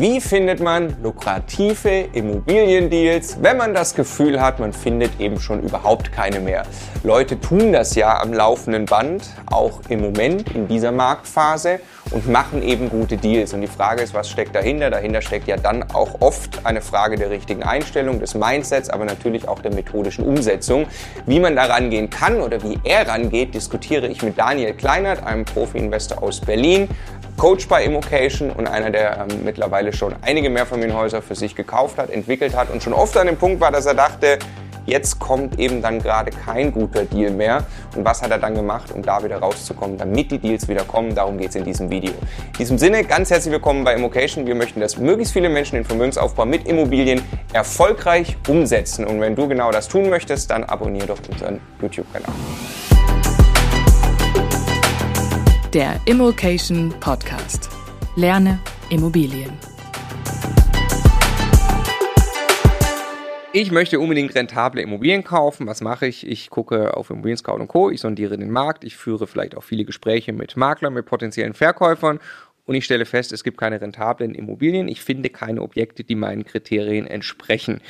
Wie findet man lukrative Immobiliendeals, wenn man das Gefühl hat, man findet eben schon überhaupt keine mehr? Leute tun das ja am laufenden Band, auch im Moment in dieser Marktphase und machen eben gute Deals. Und die Frage ist, was steckt dahinter? Dahinter steckt ja dann auch oft eine Frage der richtigen Einstellung, des Mindsets, aber natürlich auch der methodischen Umsetzung. Wie man da rangehen kann oder wie er rangeht, diskutiere ich mit Daniel Kleinert, einem Profi-Investor aus Berlin. Coach bei Immocation und einer, der ähm, mittlerweile schon einige Mehrfamilienhäuser für sich gekauft hat, entwickelt hat und schon oft an dem Punkt war, dass er dachte, jetzt kommt eben dann gerade kein guter Deal mehr. Und was hat er dann gemacht, um da wieder rauszukommen, damit die Deals wieder kommen? Darum geht es in diesem Video. In diesem Sinne, ganz herzlich willkommen bei Immocation. Wir möchten, dass möglichst viele Menschen den Vermögensaufbau mit Immobilien erfolgreich umsetzen. Und wenn du genau das tun möchtest, dann abonniere doch unseren YouTube-Kanal. Der Immocation Podcast. Lerne Immobilien. Ich möchte unbedingt rentable Immobilien kaufen. Was mache ich? Ich gucke auf Immobilien Scout und Co. Ich sondiere den Markt. Ich führe vielleicht auch viele Gespräche mit Maklern, mit potenziellen Verkäufern. Und ich stelle fest, es gibt keine rentablen Immobilien. Ich finde keine Objekte, die meinen Kriterien entsprechen.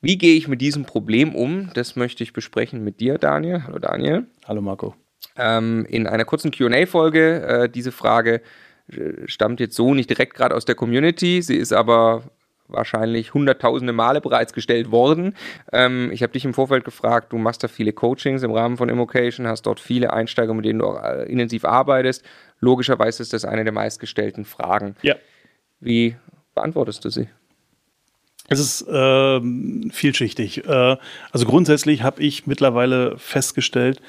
Wie gehe ich mit diesem Problem um? Das möchte ich besprechen mit dir, Daniel. Hallo, Daniel. Hallo, Marco ähm, in einer kurzen QA-Folge. Äh, diese Frage äh, stammt jetzt so nicht direkt gerade aus der Community, sie ist aber wahrscheinlich hunderttausende Male bereits gestellt worden. Ähm, ich habe dich im Vorfeld gefragt, du machst da viele Coachings im Rahmen von Immocation, hast dort viele Einsteiger, mit denen du auch äh, intensiv arbeitest. Logischerweise ist das eine der meistgestellten Fragen. Ja. Wie beantwortest du sie? Es ist äh, vielschichtig. Äh, also grundsätzlich habe ich mittlerweile festgestellt,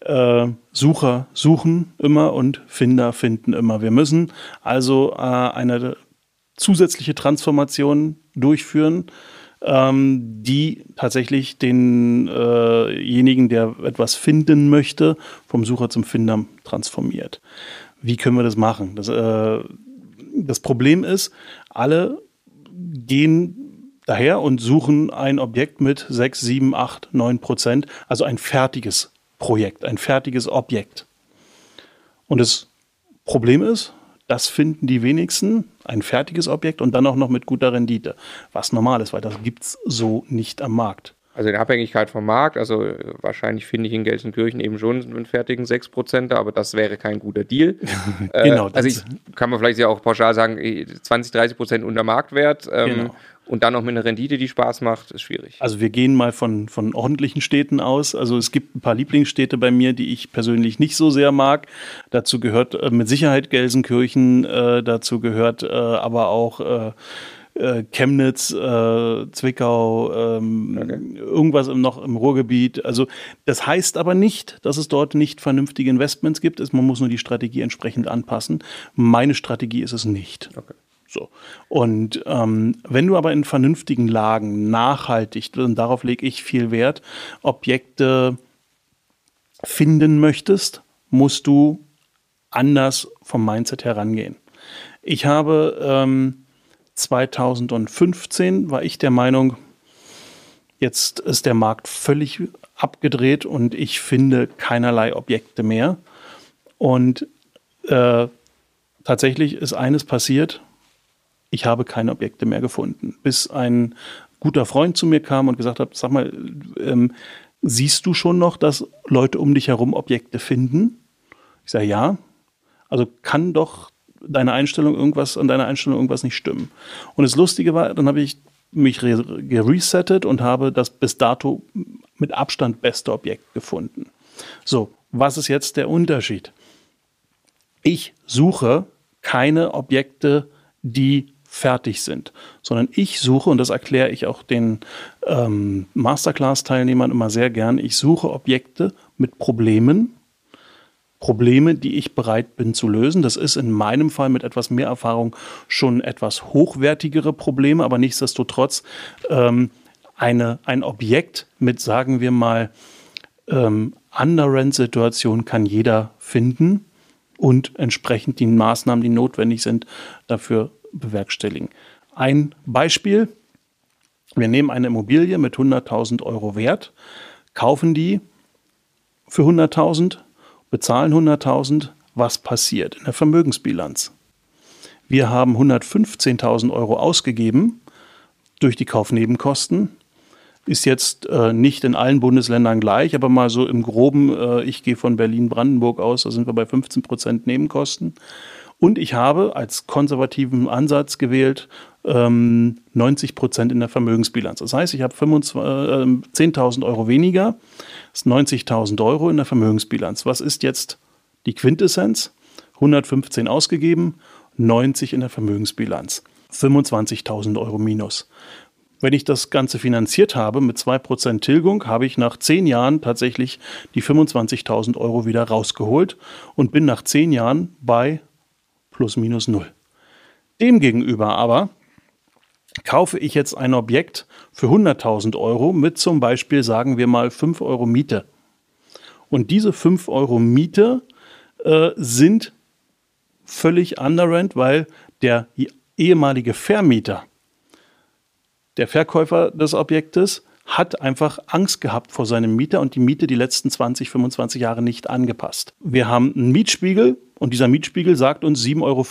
äh, Sucher suchen immer und Finder finden immer. Wir müssen also äh, eine zusätzliche Transformation durchführen, ähm, die tatsächlich denjenigen, äh der etwas finden möchte, vom Sucher zum Finder transformiert. Wie können wir das machen? Das, äh, das Problem ist, alle gehen daher und suchen ein Objekt mit 6, 7, 8, 9 Prozent, also ein fertiges Projekt, ein fertiges Objekt. Und das Problem ist, das finden die wenigsten, ein fertiges Objekt und dann auch noch mit guter Rendite, was normal ist, weil das gibt es so nicht am Markt. Also in Abhängigkeit vom Markt, also äh, wahrscheinlich finde ich in Gelsenkirchen eben schon einen fertigen 6%, aber das wäre kein guter Deal. genau. Äh, also ich kann man vielleicht ja auch pauschal sagen, 20, 30 Prozent unter Marktwert. Ähm, genau. Und dann noch mit einer Rendite, die Spaß macht, ist schwierig. Also wir gehen mal von, von ordentlichen Städten aus. Also es gibt ein paar Lieblingsstädte bei mir, die ich persönlich nicht so sehr mag. Dazu gehört äh, mit Sicherheit Gelsenkirchen, äh, dazu gehört äh, aber auch äh, äh, Chemnitz, äh, Zwickau, ähm, okay. irgendwas noch im Ruhrgebiet. Also das heißt aber nicht, dass es dort nicht vernünftige Investments gibt. Man muss nur die Strategie entsprechend anpassen. Meine Strategie ist es nicht. Okay. So. Und ähm, wenn du aber in vernünftigen Lagen nachhaltig, und darauf lege ich viel Wert, Objekte finden möchtest, musst du anders vom Mindset herangehen. Ich habe ähm, 2015 war ich der Meinung, jetzt ist der Markt völlig abgedreht und ich finde keinerlei Objekte mehr. Und äh, tatsächlich ist eines passiert, ich habe keine Objekte mehr gefunden. Bis ein guter Freund zu mir kam und gesagt hat, sag mal, ähm, siehst du schon noch, dass Leute um dich herum Objekte finden? Ich sage, ja. Also kann doch deine Einstellung irgendwas, an deiner Einstellung irgendwas nicht stimmen. Und das Lustige war, dann habe ich mich geresettet und habe das bis dato mit Abstand beste Objekt gefunden. So, was ist jetzt der Unterschied? Ich suche keine Objekte, die fertig sind, sondern ich suche, und das erkläre ich auch den ähm, Masterclass-Teilnehmern immer sehr gern, ich suche Objekte mit Problemen, Probleme, die ich bereit bin zu lösen. Das ist in meinem Fall mit etwas mehr Erfahrung schon etwas hochwertigere Probleme, aber nichtsdestotrotz ähm, eine, ein Objekt mit, sagen wir mal, ähm, Under-Rent-Situation kann jeder finden und entsprechend die Maßnahmen, die notwendig sind, dafür bewerkstelligen. Ein Beispiel. Wir nehmen eine Immobilie mit 100.000 Euro Wert, kaufen die für 100.000, bezahlen 100.000. Was passiert in der Vermögensbilanz? Wir haben 115.000 Euro ausgegeben durch die Kaufnebenkosten. Ist jetzt äh, nicht in allen Bundesländern gleich, aber mal so im Groben, äh, ich gehe von Berlin-Brandenburg aus, da sind wir bei 15 Prozent Nebenkosten. Und ich habe als konservativen Ansatz gewählt ähm, 90 Prozent in der Vermögensbilanz. Das heißt, ich habe äh, 10.000 Euro weniger, das ist 90.000 Euro in der Vermögensbilanz. Was ist jetzt die Quintessenz? 115 ausgegeben, 90 in der Vermögensbilanz. 25.000 Euro minus. Wenn ich das Ganze finanziert habe mit 2% Tilgung, habe ich nach 10 Jahren tatsächlich die 25.000 Euro wieder rausgeholt und bin nach 10 Jahren bei plus minus null. Demgegenüber aber kaufe ich jetzt ein Objekt für 100.000 Euro mit zum Beispiel, sagen wir mal, 5 Euro Miete. Und diese 5 Euro Miete äh, sind völlig underrent, weil der ehemalige Vermieter, der Verkäufer des Objektes, hat einfach Angst gehabt vor seinem Mieter und die Miete die letzten 20, 25 Jahre nicht angepasst. Wir haben einen Mietspiegel und dieser Mietspiegel sagt uns, 7,50 Euro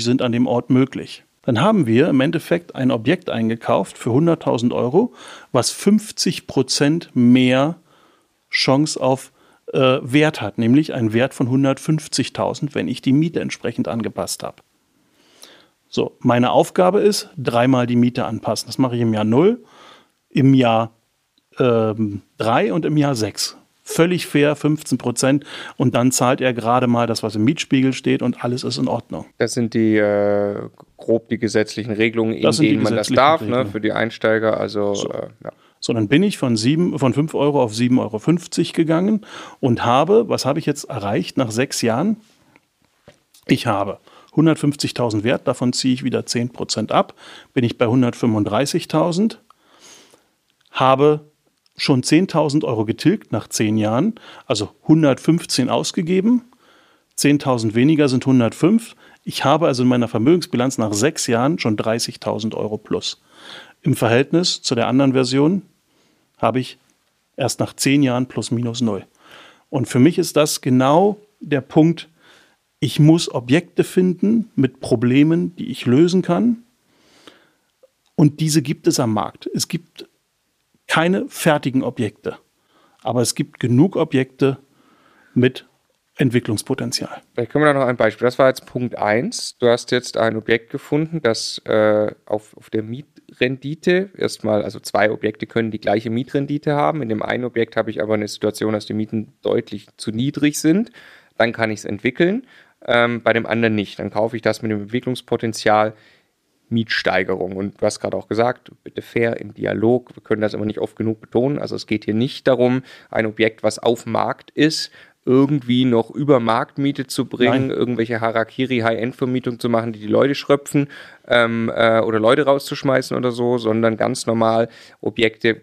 sind an dem Ort möglich. Dann haben wir im Endeffekt ein Objekt eingekauft für 100.000 Euro, was 50 Prozent mehr Chance auf äh, Wert hat, nämlich einen Wert von 150.000, wenn ich die Miete entsprechend angepasst habe. So, meine Aufgabe ist, dreimal die Miete anpassen. Das mache ich im Jahr 0, im Jahr ähm, 3 und im Jahr 6. Völlig fair, 15 Prozent. Und dann zahlt er gerade mal das, was im Mietspiegel steht und alles ist in Ordnung. Das sind die äh, grob die gesetzlichen Regelungen, in denen man das darf, ne, für die Einsteiger. Also, so. Äh, ja. So, dann bin ich von, sieben, von 5 Euro auf 7,50 Euro gegangen und habe, was habe ich jetzt erreicht nach sechs Jahren? Ich habe 150.000 Wert, davon ziehe ich wieder 10% ab, bin ich bei 135.000, habe schon 10.000 Euro getilgt nach 10 Jahren, also 115 ausgegeben, 10.000 weniger sind 105. Ich habe also in meiner Vermögensbilanz nach sechs Jahren schon 30.000 Euro plus. Im Verhältnis zu der anderen Version habe ich erst nach zehn Jahren plus minus null. Und für mich ist das genau der Punkt, ich muss Objekte finden mit Problemen, die ich lösen kann. Und diese gibt es am Markt. Es gibt keine fertigen Objekte. Aber es gibt genug Objekte mit Entwicklungspotenzial. Vielleicht können wir da noch ein Beispiel. Das war jetzt Punkt 1. Du hast jetzt ein Objekt gefunden, das äh, auf, auf der Mietrendite erstmal, also zwei Objekte können die gleiche Mietrendite haben. In dem einen Objekt habe ich aber eine Situation, dass die Mieten deutlich zu niedrig sind. Dann kann ich es entwickeln. Ähm, bei dem anderen nicht. Dann kaufe ich das mit dem Entwicklungspotenzial Mietsteigerung. Und du hast gerade auch gesagt, bitte fair im Dialog. Wir können das immer nicht oft genug betonen. Also es geht hier nicht darum, ein Objekt, was auf Markt ist, irgendwie noch über Marktmiete zu bringen, Nein. irgendwelche Harakiri-High-End-Vermietung zu machen, die die Leute schröpfen ähm, äh, oder Leute rauszuschmeißen oder so, sondern ganz normal Objekte,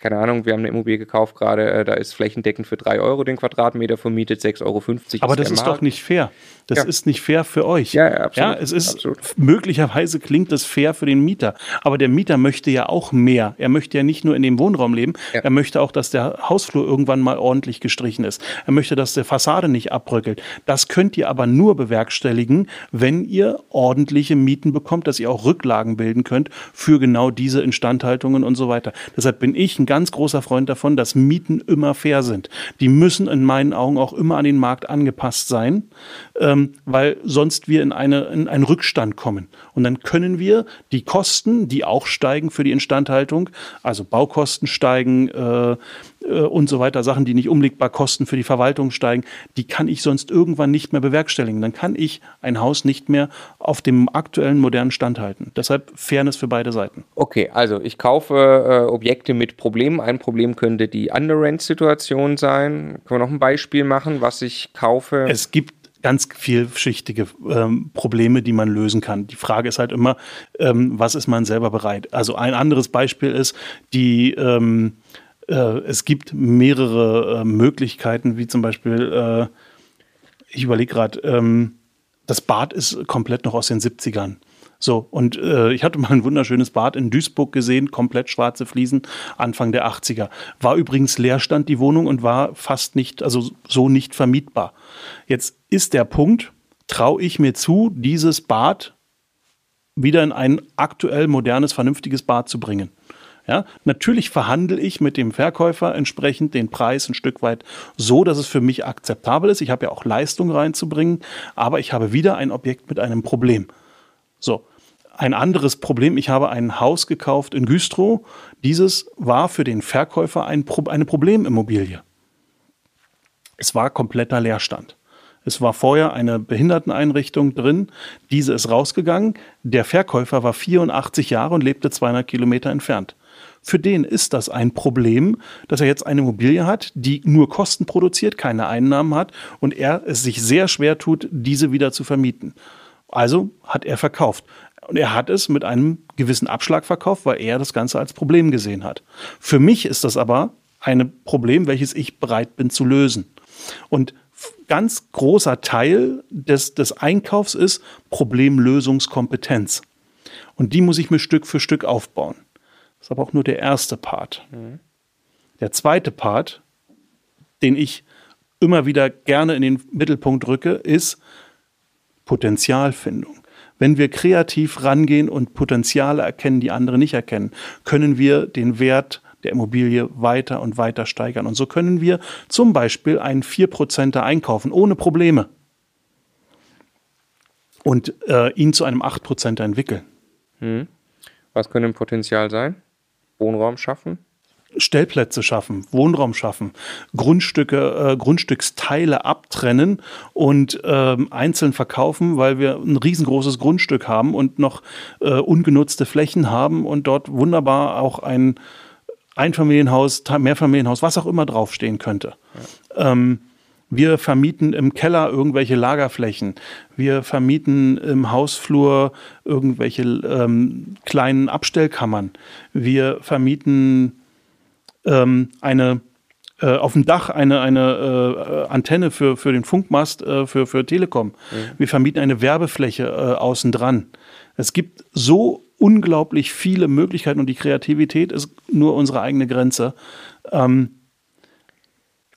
keine Ahnung, wir haben eine Immobilie gekauft gerade, äh, da ist flächendeckend für 3 Euro den Quadratmeter vermietet, 6,50 Euro. Aber das ist Markt. doch nicht fair. Das ja. ist nicht fair für euch. Ja, ja absolut. Ja, es ist, absolut. möglicherweise klingt das fair für den Mieter. Aber der Mieter möchte ja auch mehr. Er möchte ja nicht nur in dem Wohnraum leben. Ja. Er möchte auch, dass der Hausflur irgendwann mal ordentlich gestrichen ist. Er möchte, dass der Fassade nicht abbröckelt. Das könnt ihr aber nur bewerkstelligen, wenn ihr ordentliche Mieten bekommt, dass ihr auch Rücklagen bilden könnt für genau diese Instandhaltungen und so weiter. Deshalb bin ich ein ganz großer Freund davon, dass Mieten immer fair sind. Die müssen in meinen Augen auch immer an den Markt angepasst sein, ähm, weil sonst wir in, eine, in einen Rückstand kommen. Und dann können wir die Kosten, die auch steigen für die Instandhaltung, also Baukosten steigen, äh, äh, und so weiter, Sachen, die nicht umlegbar kosten für die Verwaltung steigen, die kann ich sonst irgendwann nicht mehr bewerkstelligen. Dann kann ich ein Haus nicht mehr auf dem aktuellen modernen Stand halten. Deshalb Fairness für beide Seiten. Okay, also ich kaufe äh, Objekte mit Problemen. Ein Problem könnte die Underrent-Situation sein. Können wir noch ein Beispiel machen, was ich kaufe? Es gibt ganz vielschichtige ähm, Probleme, die man lösen kann. Die Frage ist halt immer, ähm, was ist man selber bereit? Also ein anderes Beispiel ist die ähm, äh, es gibt mehrere äh, Möglichkeiten, wie zum Beispiel, äh, ich überlege gerade, ähm, das Bad ist komplett noch aus den 70ern. So, und äh, ich hatte mal ein wunderschönes Bad in Duisburg gesehen, komplett schwarze Fliesen, Anfang der 80er. War übrigens Leerstand die Wohnung und war fast nicht, also so nicht vermietbar. Jetzt ist der Punkt, traue ich mir zu, dieses Bad wieder in ein aktuell modernes, vernünftiges Bad zu bringen. Ja, natürlich verhandle ich mit dem Verkäufer entsprechend den Preis ein Stück weit so, dass es für mich akzeptabel ist. Ich habe ja auch Leistung reinzubringen, aber ich habe wieder ein Objekt mit einem Problem. So. Ein anderes Problem, ich habe ein Haus gekauft in Güstrow. Dieses war für den Verkäufer ein Pro eine Problemimmobilie. Es war kompletter Leerstand. Es war vorher eine Behinderteneinrichtung drin. Diese ist rausgegangen. Der Verkäufer war 84 Jahre und lebte 200 Kilometer entfernt. Für den ist das ein Problem, dass er jetzt eine Immobilie hat, die nur Kosten produziert, keine Einnahmen hat und er es sich sehr schwer tut, diese wieder zu vermieten. Also hat er verkauft. Und er hat es mit einem gewissen Abschlag verkauft, weil er das Ganze als Problem gesehen hat. Für mich ist das aber ein Problem, welches ich bereit bin zu lösen. Und ganz großer Teil des, des Einkaufs ist Problemlösungskompetenz. Und die muss ich mir Stück für Stück aufbauen. Das ist aber auch nur der erste Part. Mhm. Der zweite Part, den ich immer wieder gerne in den Mittelpunkt rücke, ist Potenzialfindung. Wenn wir kreativ rangehen und Potenziale erkennen, die andere nicht erkennen, können wir den Wert der Immobilie weiter und weiter steigern. Und so können wir zum Beispiel einen 4%er einkaufen, ohne Probleme. Und äh, ihn zu einem 8%er entwickeln. Hm. Was könnte ein Potenzial sein? Wohnraum schaffen? Stellplätze schaffen, Wohnraum schaffen, Grundstücke, äh, Grundstücksteile abtrennen und äh, einzeln verkaufen, weil wir ein riesengroßes Grundstück haben und noch äh, ungenutzte Flächen haben und dort wunderbar auch ein Einfamilienhaus, Mehrfamilienhaus, was auch immer draufstehen könnte. Ja. Ähm, wir vermieten im Keller irgendwelche Lagerflächen. Wir vermieten im Hausflur irgendwelche ähm, kleinen Abstellkammern. Wir vermieten ähm, eine äh, auf dem Dach eine, eine äh, Antenne für, für den Funkmast äh, für, für Telekom. Mhm. Wir vermieten eine Werbefläche äh, außen dran. Es gibt so unglaublich viele Möglichkeiten und die Kreativität ist nur unsere eigene Grenze. Ähm,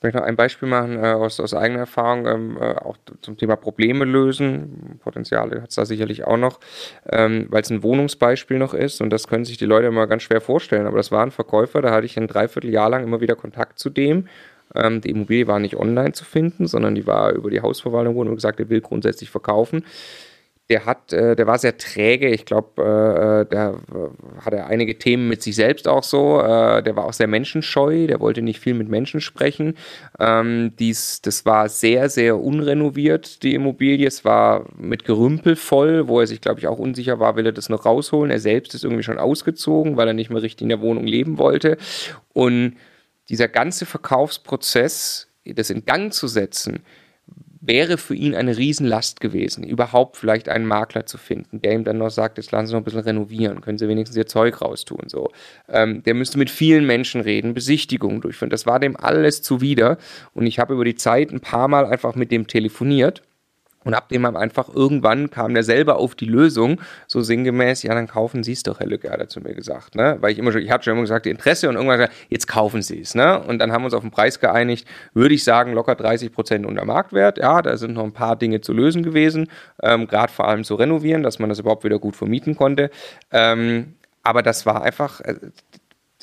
ich möchte noch ein Beispiel machen äh, aus, aus eigener Erfahrung, ähm, äh, auch zum Thema Probleme lösen. Potenziale hat es da sicherlich auch noch, ähm, weil es ein Wohnungsbeispiel noch ist und das können sich die Leute immer ganz schwer vorstellen. Aber das war ein Verkäufer, da hatte ich ein Dreivierteljahr lang immer wieder Kontakt zu dem. Ähm, die Immobilie war nicht online zu finden, sondern die war über die Hausverwaltung, er gesagt, er will grundsätzlich verkaufen der hat, äh, der war sehr träge. Ich glaube, äh, äh der hatte einige Themen mit sich selbst auch so. Der war auch sehr menschenscheu. Der wollte nicht viel mit Menschen sprechen. Ähm, dies, das war sehr, sehr unrenoviert, die Immobilie. Es war mit Gerümpel voll, wo er sich, glaube ich, auch unsicher war, will er das noch rausholen. Er selbst ist irgendwie schon ausgezogen, weil er nicht mehr richtig in der Wohnung leben wollte. Und dieser ganze Verkaufsprozess, das in Gang zu setzen, wäre für ihn eine Riesenlast gewesen, überhaupt vielleicht einen Makler zu finden, der ihm dann noch sagt, jetzt lassen Sie noch ein bisschen renovieren, können Sie wenigstens Ihr Zeug raustun. So. Ähm, der müsste mit vielen Menschen reden, Besichtigungen durchführen. Das war dem alles zuwider. Und ich habe über die Zeit ein paar Mal einfach mit dem telefoniert und ab dem einfach irgendwann kam der selber auf die Lösung, so sinngemäß, ja, dann kaufen Sie es doch, Herr Lücke, hat er zu mir gesagt, ne? Weil ich immer schon, ich hatte schon immer gesagt, Interesse und irgendwann gesagt, jetzt kaufen Sie es, ne? Und dann haben wir uns auf den Preis geeinigt, würde ich sagen, locker 30 Prozent unter Marktwert. Ja, da sind noch ein paar Dinge zu lösen gewesen, ähm, gerade vor allem zu renovieren, dass man das überhaupt wieder gut vermieten konnte. Ähm, aber das war einfach, äh,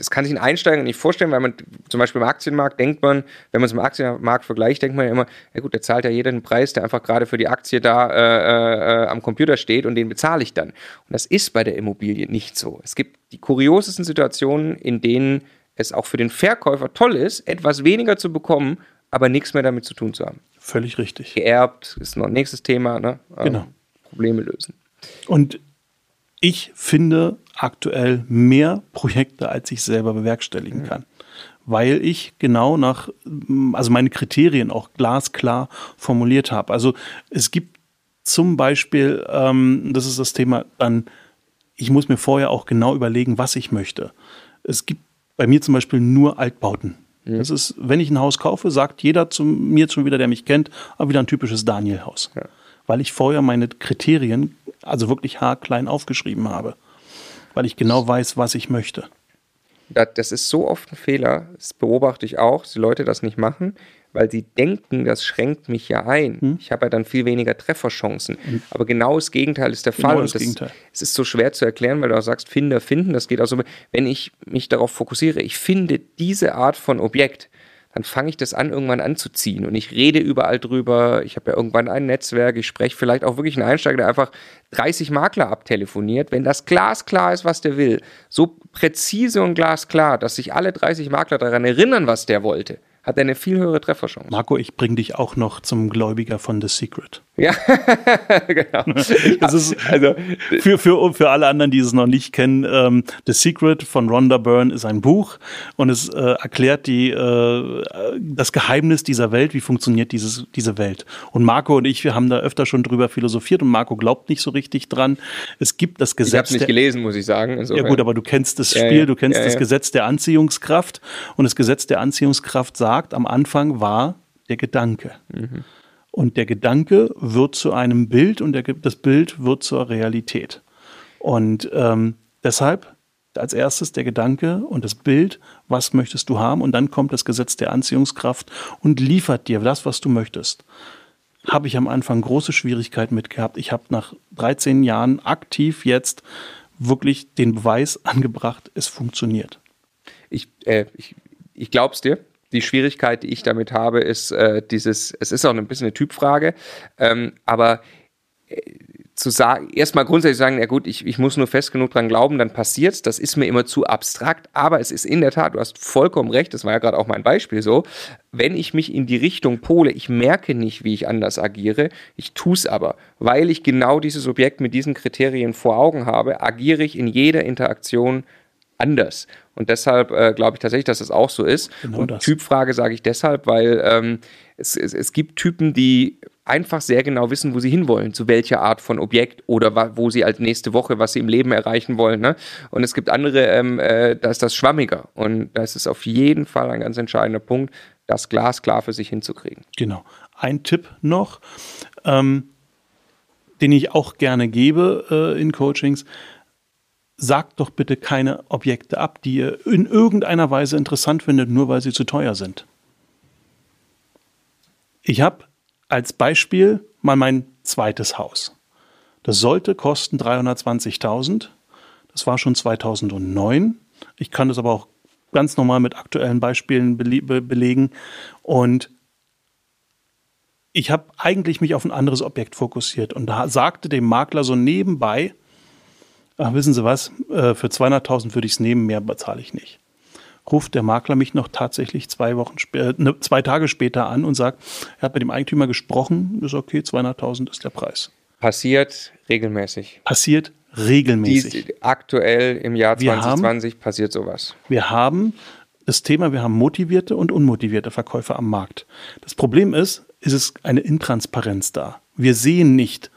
das kann sich ein Einsteiger nicht vorstellen, weil man zum Beispiel im Aktienmarkt denkt man, wenn man es im Aktienmarkt vergleicht, denkt man ja immer, ja gut, da zahlt ja jeder einen Preis, der einfach gerade für die Aktie da äh, äh, am Computer steht und den bezahle ich dann. Und das ist bei der Immobilie nicht so. Es gibt die kuriosesten Situationen, in denen es auch für den Verkäufer toll ist, etwas weniger zu bekommen, aber nichts mehr damit zu tun zu haben. Völlig richtig. Geerbt ist noch ein nächstes Thema, ne? Ähm, genau. Probleme lösen. Und ich finde aktuell mehr Projekte, als ich selber bewerkstelligen kann. Weil ich genau nach, also meine Kriterien auch glasklar formuliert habe. Also es gibt zum Beispiel, ähm, das ist das Thema, dann, ich muss mir vorher auch genau überlegen, was ich möchte. Es gibt bei mir zum Beispiel nur Altbauten. Mhm. Das ist, wenn ich ein Haus kaufe, sagt jeder zu mir schon wieder, der mich kennt, aber ah, wieder ein typisches Daniel-Haus. Ja. Weil ich vorher meine Kriterien also wirklich haarklein aufgeschrieben habe, weil ich genau weiß, was ich möchte. Das ist so oft ein Fehler, das beobachte ich auch, dass die Leute das nicht machen. weil sie denken, das schränkt mich ja ein. Hm? Ich habe ja dann viel weniger Trefferchancen. Hm. Aber genau das Gegenteil ist der genau Fall. Das das, Gegenteil. Es ist so schwer zu erklären, weil du auch sagst, Finder finden. Das geht auch so, wenn ich mich darauf fokussiere, ich finde diese Art von Objekt, dann fange ich das an, irgendwann anzuziehen. Und ich rede überall drüber. Ich habe ja irgendwann ein Netzwerk. Ich spreche vielleicht auch wirklich einen Einsteiger, der einfach 30 Makler abtelefoniert. Wenn das glasklar ist, was der will, so präzise und glasklar, dass sich alle 30 Makler daran erinnern, was der wollte, hat er eine viel höhere Trefferchance. Marco, ich bringe dich auch noch zum Gläubiger von The Secret. Ja, genau. Ist, also, für, für, für alle anderen, die es noch nicht kennen, ähm, The Secret von Rhonda Byrne ist ein Buch und es äh, erklärt die, äh, das Geheimnis dieser Welt, wie funktioniert dieses, diese Welt. Und Marco und ich, wir haben da öfter schon drüber philosophiert und Marco glaubt nicht so richtig dran. Es gibt das Gesetz. Ich habe es nicht gelesen, muss ich sagen. Insofern. Ja gut, aber du kennst das Spiel, ja, ja. du kennst ja, das Gesetz der Anziehungskraft und das Gesetz der Anziehungskraft sagt, am Anfang war der Gedanke. Mhm. Und der Gedanke wird zu einem Bild und der, das Bild wird zur Realität. Und ähm, deshalb als erstes der Gedanke und das Bild, was möchtest du haben? Und dann kommt das Gesetz der Anziehungskraft und liefert dir das, was du möchtest. Habe ich am Anfang große Schwierigkeiten mit gehabt. Ich habe nach 13 Jahren aktiv jetzt wirklich den Beweis angebracht, es funktioniert. Ich, äh, ich, ich glaube es dir die Schwierigkeit, die ich damit habe, ist äh, dieses, es ist auch ein bisschen eine Typfrage, ähm, aber äh, zu sagen, erstmal grundsätzlich sagen, ja gut, ich, ich muss nur fest genug dran glauben, dann passiert's. Das ist mir immer zu abstrakt, aber es ist in der Tat, du hast vollkommen recht, das war ja gerade auch mein Beispiel so, wenn ich mich in die Richtung pole, ich merke nicht, wie ich anders agiere, ich tue es aber, weil ich genau dieses Objekt mit diesen Kriterien vor Augen habe, agiere ich in jeder Interaktion anders. Und deshalb äh, glaube ich tatsächlich, dass das auch so ist. Genau und das. Typfrage sage ich deshalb, weil ähm, es, es, es gibt Typen, die einfach sehr genau wissen, wo sie hinwollen, zu welcher Art von Objekt oder wo sie als nächste Woche, was sie im Leben erreichen wollen. Ne? Und es gibt andere, ähm, äh, da ist das schwammiger. Und das ist auf jeden Fall ein ganz entscheidender Punkt, das Glas klar für sich hinzukriegen. Genau. Ein Tipp noch, ähm, den ich auch gerne gebe äh, in Coachings sagt doch bitte keine Objekte ab, die ihr in irgendeiner Weise interessant findet, nur weil sie zu teuer sind. Ich habe als Beispiel mal mein zweites Haus. Das sollte kosten 320.000. Das war schon 2009. Ich kann das aber auch ganz normal mit aktuellen Beispielen belegen. Und ich habe eigentlich mich auf ein anderes Objekt fokussiert und da sagte dem Makler so nebenbei, ach, wissen Sie was, äh, für 200.000 würde ich es nehmen, mehr bezahle ich nicht. Ruft der Makler mich noch tatsächlich zwei Wochen äh, ne, zwei Tage später an und sagt, er hat mit dem Eigentümer gesprochen, ist okay, 200.000 ist der Preis. Passiert regelmäßig. Passiert regelmäßig. Die, aktuell im Jahr 2020 haben, passiert sowas. Wir haben das Thema, wir haben motivierte und unmotivierte Verkäufer am Markt. Das Problem ist, ist es eine Intransparenz da. Wir sehen nicht,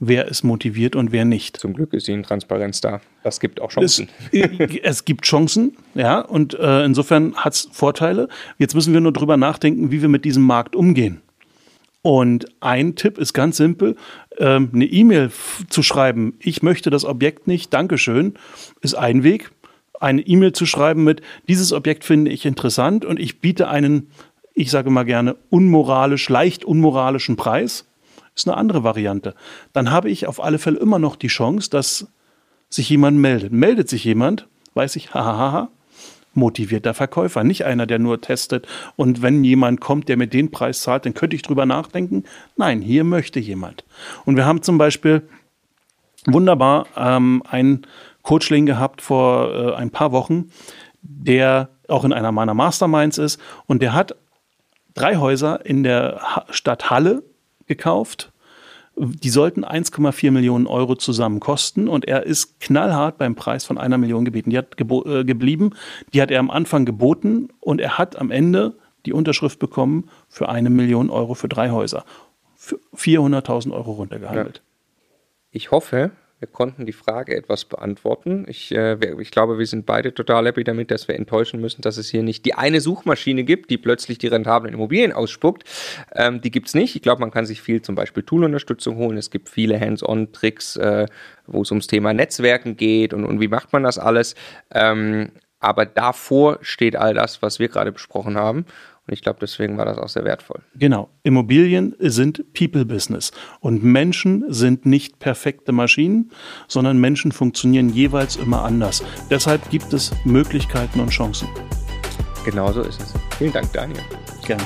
wer ist motiviert und wer nicht. Zum Glück ist Ihnen Transparenz da. Das gibt auch Chancen. Es, es gibt Chancen, ja, und äh, insofern hat es Vorteile. Jetzt müssen wir nur drüber nachdenken, wie wir mit diesem Markt umgehen. Und ein Tipp ist ganz simpel, ähm, eine E-Mail zu schreiben, ich möchte das Objekt nicht, Dankeschön, ist ein Weg. Eine E-Mail zu schreiben mit, dieses Objekt finde ich interessant und ich biete einen, ich sage mal gerne, unmoralisch, leicht unmoralischen Preis ist eine andere Variante. Dann habe ich auf alle Fälle immer noch die Chance, dass sich jemand meldet. Meldet sich jemand, weiß ich, hahaha, motivierter Verkäufer, nicht einer, der nur testet. Und wenn jemand kommt, der mir den Preis zahlt, dann könnte ich drüber nachdenken. Nein, hier möchte jemand. Und wir haben zum Beispiel wunderbar ähm, einen Coachling gehabt vor äh, ein paar Wochen, der auch in einer meiner Masterminds ist und der hat drei Häuser in der Stadt Halle gekauft. Die sollten 1,4 Millionen Euro zusammen kosten und er ist knallhart beim Preis von einer Million gebeten. Die hat äh, geblieben, die hat er am Anfang geboten und er hat am Ende die Unterschrift bekommen für eine Million Euro für drei Häuser. Für 400.000 Euro runtergehandelt. Ja. Ich hoffe, wir konnten die Frage etwas beantworten. Ich, äh, ich glaube, wir sind beide total happy damit, dass wir enttäuschen müssen, dass es hier nicht die eine Suchmaschine gibt, die plötzlich die rentablen Immobilien ausspuckt. Ähm, die gibt's nicht. Ich glaube, man kann sich viel zum Beispiel Toolunterstützung holen. Es gibt viele Hands-on-Tricks, äh, wo es ums Thema Netzwerken geht und, und wie macht man das alles. Ähm, aber davor steht all das, was wir gerade besprochen haben. Und ich glaube, deswegen war das auch sehr wertvoll. Genau. Immobilien sind People Business. Und Menschen sind nicht perfekte Maschinen, sondern Menschen funktionieren jeweils immer anders. Deshalb gibt es Möglichkeiten und Chancen. Genau so ist es. Vielen Dank, Daniel. Gerne.